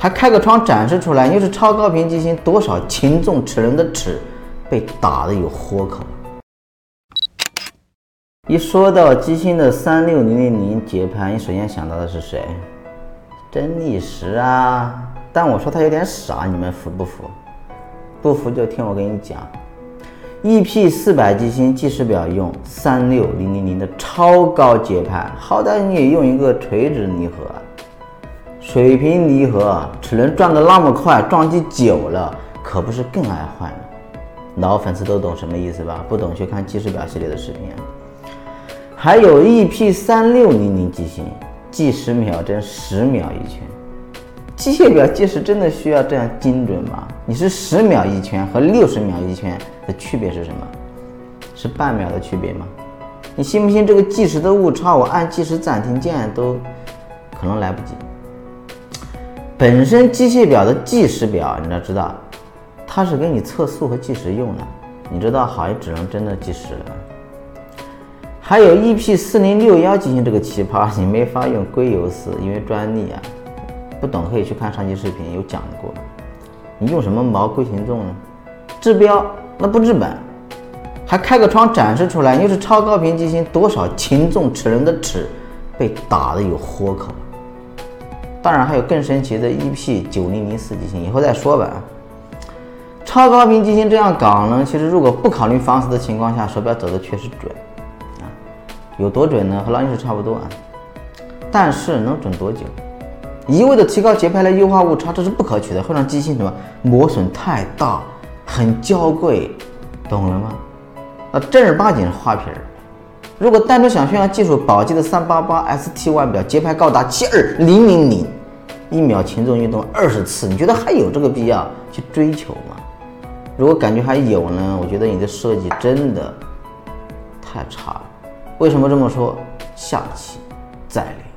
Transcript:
还开个窗展示出来，又是超高频机芯，多少轻重齿轮的齿被打的有豁口。一说到机芯的三六零零零节拍，你首先想到的是谁？真力时啊！但我说它有点傻，你们服不服？不服就听我跟你讲，EP 四百机芯计时表用三六零零零的超高节拍，好歹你也用一个垂直离合。水平离合齿轮转的那么快，撞击久了可不是更爱坏吗？老粉丝都懂什么意思吧？不懂去看计时表系列的视频。还有 EP 三六零零机芯，计时秒针十秒一圈。机械表计时真的需要这样精准吗？你是十秒一圈和六十秒一圈的区别是什么？是半秒的区别吗？你信不信这个计时的误差，我按计时暂停键都可能来不及。本身机械表的计时表，你要知道，它是给你测速和计时用的。你知道好也只能真的计时了。还有 EP 四零六幺机芯这个奇葩，你没法用硅油丝，因为专利啊。不懂可以去看上期视频有讲过。你用什么毛硅擒纵呢？治标那不治本，还开个窗展示出来，又是超高频机芯，多少轻重齿轮的齿被打的有豁口。当然还有更神奇的 EP 九零零四机芯，以后再说吧。超高频机芯这样搞呢，其实如果不考虑防死的情况下，手表走的确实准啊。有多准呢？和劳力士差不多啊。但是能准多久？一味的提高节拍来优化误差，这是不可取的，会让机芯什么磨损太大，很娇贵，懂了吗？那正儿八经的花瓶。如果单纯想炫耀技术，宝鸡的三八八 ST 腕表节拍高达七二零零零，一秒擒纵运动二十次，你觉得还有这个必要去追求吗？如果感觉还有呢，我觉得你的设计真的太差了。为什么这么说？下期再聊。